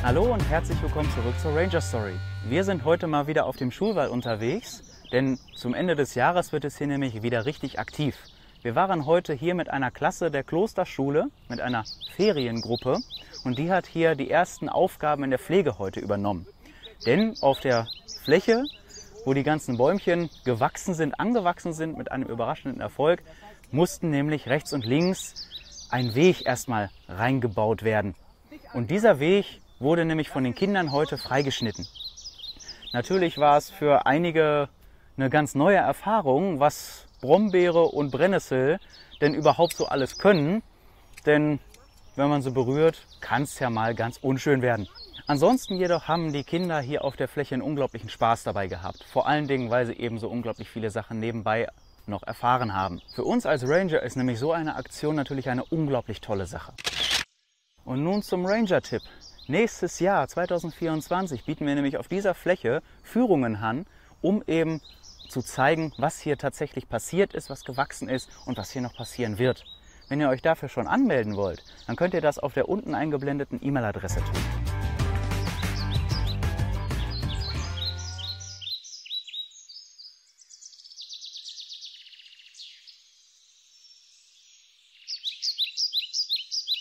Hallo und herzlich willkommen zurück zur Ranger Story. Wir sind heute mal wieder auf dem Schulwall unterwegs, denn zum Ende des Jahres wird es hier nämlich wieder richtig aktiv. Wir waren heute hier mit einer Klasse der Klosterschule, mit einer Feriengruppe und die hat hier die ersten Aufgaben in der Pflege heute übernommen. Denn auf der Fläche, wo die ganzen Bäumchen gewachsen sind, angewachsen sind mit einem überraschenden Erfolg, mussten nämlich rechts und links ein Weg erstmal reingebaut werden. Und dieser Weg wurde nämlich von den Kindern heute freigeschnitten. Natürlich war es für einige eine ganz neue Erfahrung, was Brombeere und Brennnessel denn überhaupt so alles können. Denn wenn man sie berührt, kann es ja mal ganz unschön werden. Ansonsten jedoch haben die Kinder hier auf der Fläche einen unglaublichen Spaß dabei gehabt. Vor allen Dingen, weil sie eben so unglaublich viele Sachen nebenbei noch erfahren haben. Für uns als Ranger ist nämlich so eine Aktion natürlich eine unglaublich tolle Sache. Und nun zum Ranger-Tipp. Nächstes Jahr, 2024, bieten wir nämlich auf dieser Fläche Führungen an, um eben zu zeigen, was hier tatsächlich passiert ist, was gewachsen ist und was hier noch passieren wird. Wenn ihr euch dafür schon anmelden wollt, dann könnt ihr das auf der unten eingeblendeten E-Mail-Adresse tun.